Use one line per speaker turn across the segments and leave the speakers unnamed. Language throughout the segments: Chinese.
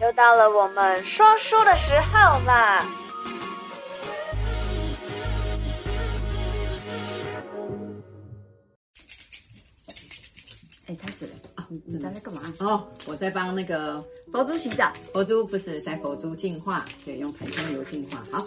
又到了我们说书的时候啦！
哎，开始了啊！你在干嘛？
哦，我在帮那个
佛珠洗澡。
佛珠不是在佛珠净化，对，用檀香油净化。好。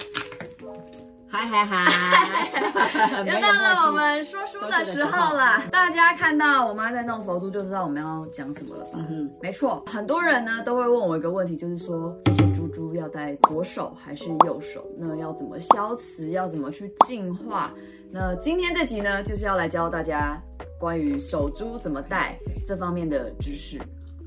嗨嗨嗨！
又到了我们说书的时候了。大家看到我妈在弄佛珠，就知道我们要讲什么了吧？嗯哼，没错。很多人呢都会问我一个问题，就是说这些珠珠要戴左手还是右手？那要怎么消磁？要怎么去净化？那今天这集呢，就是要来教大家关于手珠怎么戴这方面的知识。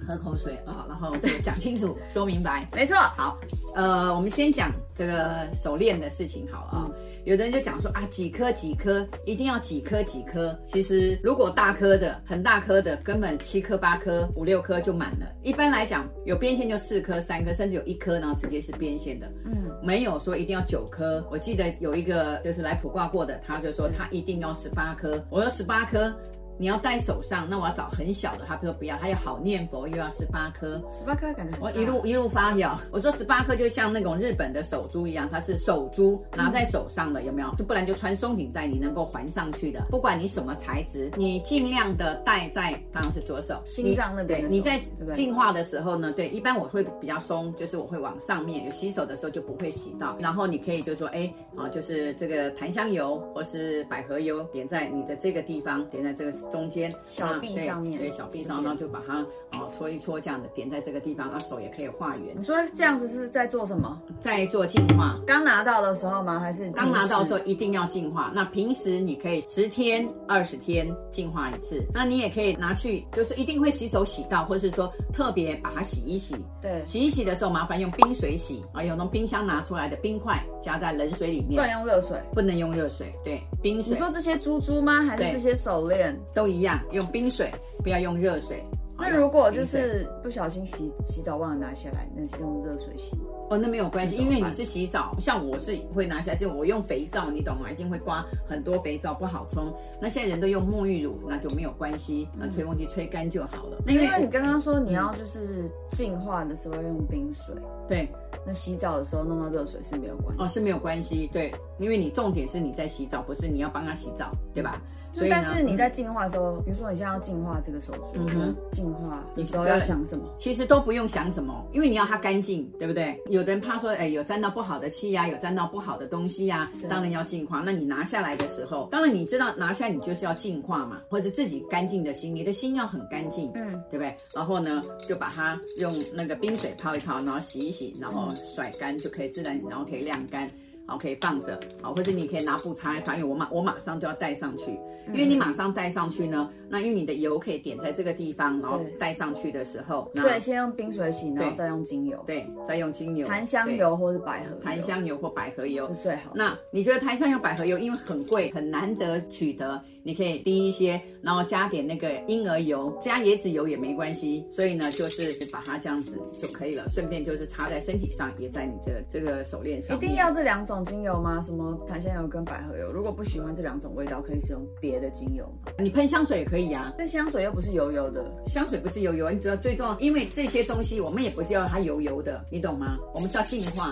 喝口水啊，然后讲清楚，说明白。
没错，
好，呃，我们先讲这个手链的事情好了啊。嗯、有的人就讲说啊，几颗几颗，一定要几颗几颗。其实如果大颗的、很大颗的，根本七颗、八颗、五六颗就满了。一般来讲，有边线就四颗、三颗，甚至有一颗，然后直接是边线的。嗯，没有说一定要九颗。我记得有一个就是来卜卦过的，他就说他一定要十八颗。我说十八颗。你要戴手上，那我要找很小的。他说不要，他要好念佛，又要十八颗。
十八颗感觉。
我一路一路发表，我说十八颗就像那种日本的手珠一样，它是手珠拿在手上的，有没有？就不然就穿松紧带，你能够环上去的。不管你什么材质，你尽量的戴在当然是左手
心脏那边。
对，你在净化的时候呢，对，一般我会比较松，就是我会往上面。有洗手的时候就不会洗到。然后你可以就说，哎，啊，就是这个檀香油或是百合油点在你的这个地方，点在这个中间。
小臂上面，
对，对小臂上，然后就把它哦搓一搓，这样的点在这个地方，啊手也可以画圆。
你说这样子是在做什么？
在做净化。
刚拿到的时候吗？还是
刚拿到的时候一定要净化？那平时你可以十天、二十天净化一次。那你也可以拿去，就是一定会洗手洗到，或是说特别把它洗一洗。
对，
洗一洗的时候麻烦用冰水洗啊，有从冰箱拿出来的冰块加在冷水里面。
不能用热水，
不能用热水，对，冰水。
你说这些珠珠吗？还是这些手链
都一样？用冰水，不要用热水。
那如果就是不小心洗洗澡忘了拿下来，那是用热水洗
哦，那没有关系，因为你是洗澡，像我是会拿下来，是我用肥皂，你懂吗？一定会刮很多肥皂，不好冲。那现在人都用沐浴乳，那就没有关系，那吹风机吹干就好了。
那因为你刚刚说你要就是净化的时候要用冰水，
对，
那洗澡的时候弄到热水是没有关系
哦，是没有关系，对，因为你重点是你在洗澡，不是你要帮他洗澡，对吧？
所以，但是你在净化的时候，比如说你现在要净化这个手珠，嗯哼，净化你时候要想什么？
其实都不用想什么，因为你要它干净，对不对？有的人怕说，哎，有沾到不好的气呀，有沾到不好的东西呀，当然要净化。那你拿下来的时候，当然你知道拿下你就是要净化嘛，或者是自己干净的心，你的心要很干净，嗯，对不对？然后呢，就把它用那个冰水泡一泡，然后洗一洗，然后甩干就可以自然，然后可以晾干。好，可以放着，好，或者你可以拿布擦一擦，因为我马我马上就要戴上去，因为你马上戴上去呢，那因为你的油可以点在这个地方，然后戴上去的时候，
所以先用冰水洗，然后再用精油，
对，再用精油，
檀香油或是百合，
檀香油或百合油
是最好。
那你觉得檀香油、百合油因为很贵，很难得取得，你可以滴一些，然后加点那个婴儿油，加椰子油也没关系，所以呢，就是把它这样子就可以了，顺便就是擦在身体上，也在你这这个手链上。
一定要这两种精油吗？什么檀香油跟百合油？如果不喜欢这两种味道，可以使用别的精油吗？
你喷香水也可以啊，
但香水又不是油油的，
香水不是油油，你知道最重要，因为这些东西我们也不是要它油油的，你懂吗？我们是要净化。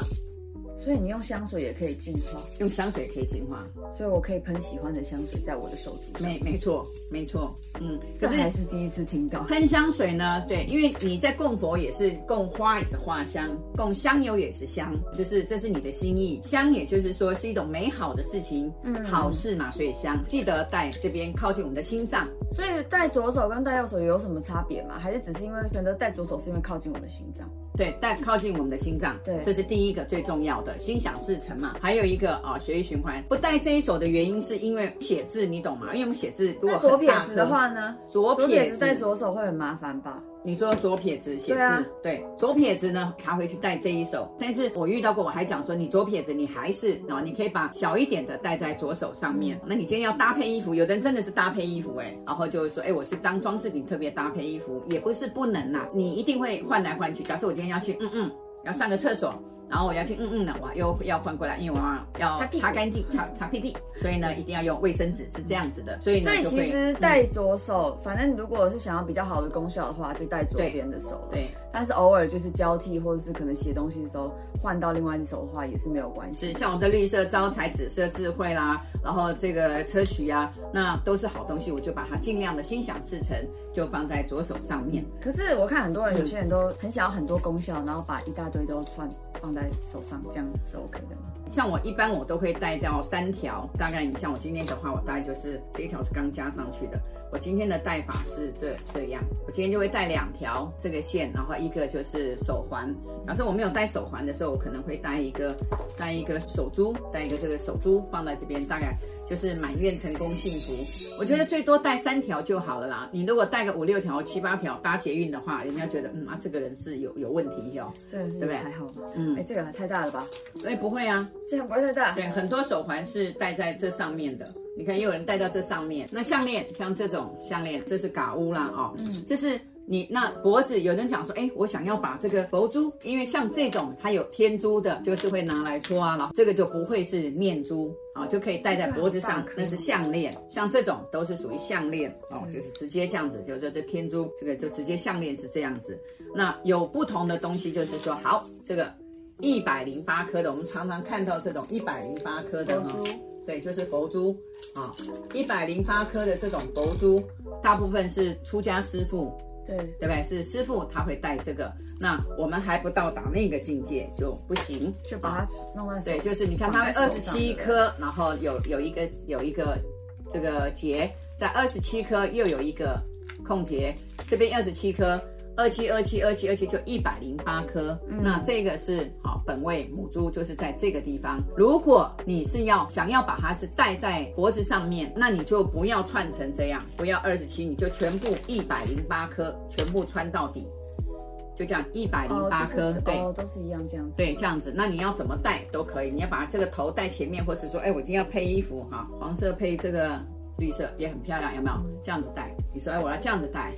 所以你用香水也可以净化，
用香水也可以净化，
所以我可以喷喜欢的香水在我的手足上。
没没错没错，嗯，
可是还是第一次听到
喷香水呢。对，因为你在供佛也是供花也是花香，供香油也是香，就是这是你的心意。香也就是说是一种美好的事情，嗯，好事嘛，所以香。记得带这边靠近我们的心脏。
所以戴左手跟戴右手有什么差别吗？还是只是因为选择戴左手是因为靠近我们的心脏？
对，戴靠近我们的心脏，对，这是第一个最重要的，心想事成嘛。还有一个啊，血液循环。不带这一手的原因是因为写字，你懂吗？因为我们写字如果
左撇子的话呢，
左撇
子在左手会很麻烦吧？
你说左撇子写字，对，啊、对，左撇子呢，他会去带这一手。但是我遇到过，我还讲说，你左撇子，你还是啊，你可以把小一点的戴在左手上面。嗯、那你今天要搭配衣服，有的人真的是搭配衣服哎，然后就会说，哎，我是当装饰品特别搭配衣服，也不是不能呐、啊，你一定会换来换去。假设我今天要去，嗯嗯，要上个厕所。然后我要去嗯嗯的，我，又要换过来，因为我要擦干净，擦擦屁屁，所以呢，一定要用卫生纸，是这样子的。所以呢，
所以其实戴左手，反正如果是想要比较好的功效的话，就戴左边的手。
对，
但是偶尔就是交替，或者是可能写东西的时候换到另外一手的话，也是没有关系。
是像我们的绿色招财、紫色智慧啦，然后这个车曲呀，那都是好东西，我就把它尽量的心想事成，就放在左手上面。
可是我看很多人，有些人都很想要很多功效，然后把一大堆都串放在手上，这样是 OK 的吗？
像我一般我都会带到三条，大概你像我今天的话，我大概就是这一条是刚加上去的。我今天的戴法是这这样，我今天就会带两条这个线，然后一个就是手环。假设我没有戴手环的时候，我可能会戴一个戴一个手珠，戴一个这个手珠放在这边，大概。就是满愿成功幸福，我觉得最多带三条就好了啦。你如果带个五六条、七八条搭捷运的话，人家觉得嗯啊，这个人是有有问题哟，
对不对？还好吧？嗯，哎，这个太大了吧？
哎，不会啊，
这个不会太大。
对，很多手环是戴在这上面的，你看也有人戴到这上面。那项链像这种项链，这是嘎乌啦哦，嗯，就是。你那脖子有人讲说，哎，我想要把这个佛珠，因为像这种它有天珠的，就是会拿来搓啊，然后这个就不会是念珠啊，就可以戴在脖子上，那是项链。像这种都是属于项链哦，就是直接这样子，就这这天珠，这个就直接项链是这样子。那有不同的东西，就是说，好，这个一百零八颗的，我们常常看到这种一百零八颗的哈，对，就是佛珠啊，一百零八颗的这种佛珠，大部分是出家师父。对，对不对？是师傅他会带这个，那我们还不到达那个境界就不行，
就把它弄在手。
对，就是你看它会二十七颗，然后有有一个有一个这个结，在二十七颗又有一个空结，这边二十七颗。二七二七二七二七就一百零八颗，嗯、那这个是好本位母猪，就是在这个地方。如果你是要想要把它是戴在脖子上面，那你就不要串成这样，不要二十七，你就全部一百零八颗，全部穿到底，就这样一百零八
颗，
对、
哦，都是一样这样子，
对，这样子。那你要怎么戴都可以，你要把这个头戴前面，或是说，哎，我今天要配衣服哈，黄色配这个。绿色也很漂亮，有没有？这样子戴，你说哎，我要这样子戴，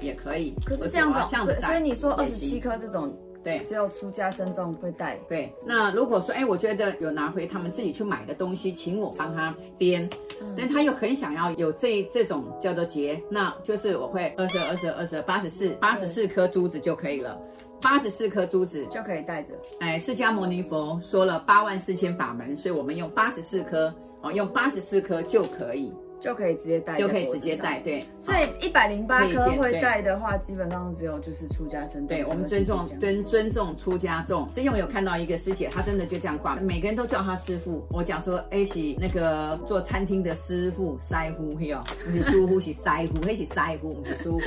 也可以。
可是这样子，这样子戴，所以你说二十七颗这种，
对，
只有出家僧众会戴。
对，那如果说哎，我觉得有拿回他们自己去买的东西，请我帮他编，嗯、但他又很想要有这这种叫做结，那就是我会二十二、二十二、二十二、八十四、八十四颗珠子就可以了，八十四颗珠子。
就可以带着。
哎，释迦牟尼佛说了八万四千法门，所以我们用八十四颗哦，用八十四颗就可以。
就可以直接戴，
就可以直接戴，对。
所以一百零八颗会戴的话，基本上只有就是出家僧。
对，我们尊重尊尊重出家众。之前我有看到一个师姐，她真的就这样挂，每个人都叫她师傅。我讲说，哎，是那个做餐厅的师傅师傅，嘿哦，不是师傅是师傅，嘿是师傅，不是师傅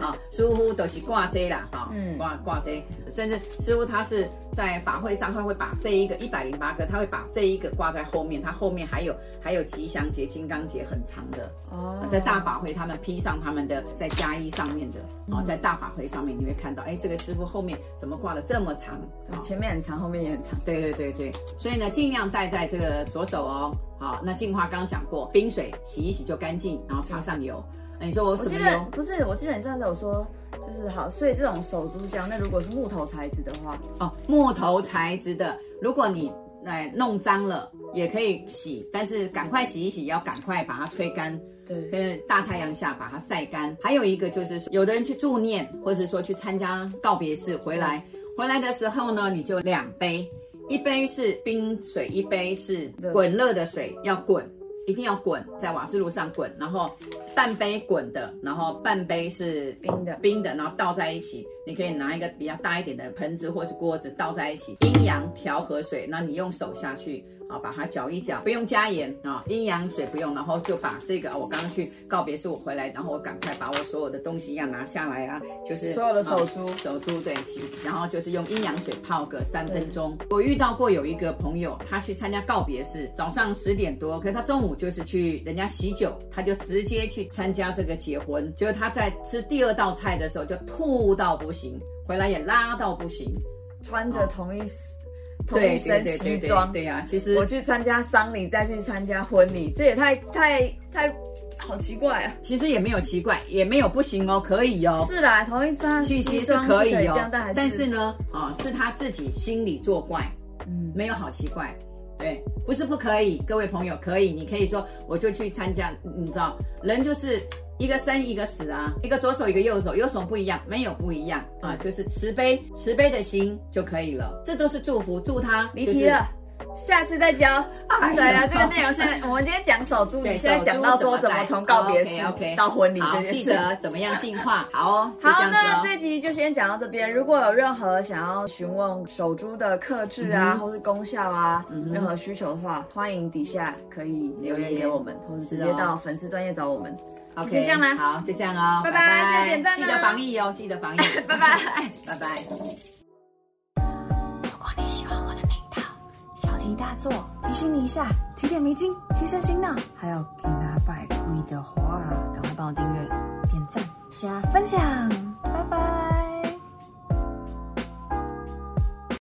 啊，师傅都是挂这啦，哈，挂挂这，甚至师傅他是在法会上，他会把这一个一百零八颗，他会把这一个挂在后面，他后面还有还有吉祥节、金刚节很长。长的哦，在大法会他们披上他们的在加衣上面的哦，在大法会上面你会看到，哎，这个师傅后面怎么挂的这么长？
前面很长，后面也很长。
对对对对，所以呢，尽量戴在这个左手哦。好，那净化刚刚讲过，冰水洗一洗就干净，然后擦上油。那你说我什么油？
不是，我记得你上次有说，就是好，所以这种手珠胶，那如果是木头材质的话，
哦，木头材质的，如果你。来弄脏了也可以洗，但是赶快洗一洗，要赶快把它吹干。对，跟大太阳下把它晒干。还有一个就是，有的人去助念，或者是说去参加告别式回来，回来的时候呢，你就两杯，一杯是冰水，一杯是滚热的水，要滚，一定要滚，在瓦斯炉上滚，然后半杯滚的，然后半杯是冰的，冰的，然后倒在一起。你可以拿一个比较大一点的盆子或是锅子倒在一起，阴阳调和水，那你用手下去啊，把它搅一搅，不用加盐啊，阴阳水不用，然后就把这个我刚刚去告别式，我回来，然后我赶快把我所有的东西要拿下来啊，就是
所有的手珠，
手珠对洗，然后就是用阴阳水泡个三分钟。我遇到过有一个朋友，他去参加告别式，早上十点多，可是他中午就是去人家喜酒，他就直接去参加这个结婚，结果他在吃第二道菜的时候就吐到不行，回来也拉到不行，
穿着同一、哦、同一身西装，
对呀、啊，其实
我去参加丧礼，再去参加婚礼，这也太太太好奇怪啊！
其实也没有奇怪，也没有不行哦，可以哦。
是啦，同一身西装
其实是可以哦，
但是
但是呢，啊、哦，是他自己心里作怪，嗯，没有好奇怪，对，不是不可以，各位朋友可以，你可以说我就去参加，你知道，人就是。一个生一个死啊，一个左手一个右手，有什么不一样？没有不一样啊，就是慈悲慈悲的心就可以了。这都是祝福，祝他
离题了。下次再教。对了，这个内容现在 我们今天讲手珠，你现在讲到说怎么从告别式到婚礼这件事，
记得怎么样进化。好哦，
好，那这集就先讲到这边。如果有任何想要询问手珠的克制啊，或是功效啊，任何需求的话，欢迎底下可以留言给我们，或是直接到粉丝专业找我们。
OK，
先这样啦，
好，就这样哦，
拜拜，记得点赞，
记得防疫哦，记得防疫，
拜拜，
拜拜。如
果你喜欢我的频道，小题
大做提醒你一下，提点迷津，提升心脑。还有给他拜跪的话，赶快帮我订阅、点赞、加分享，拜拜。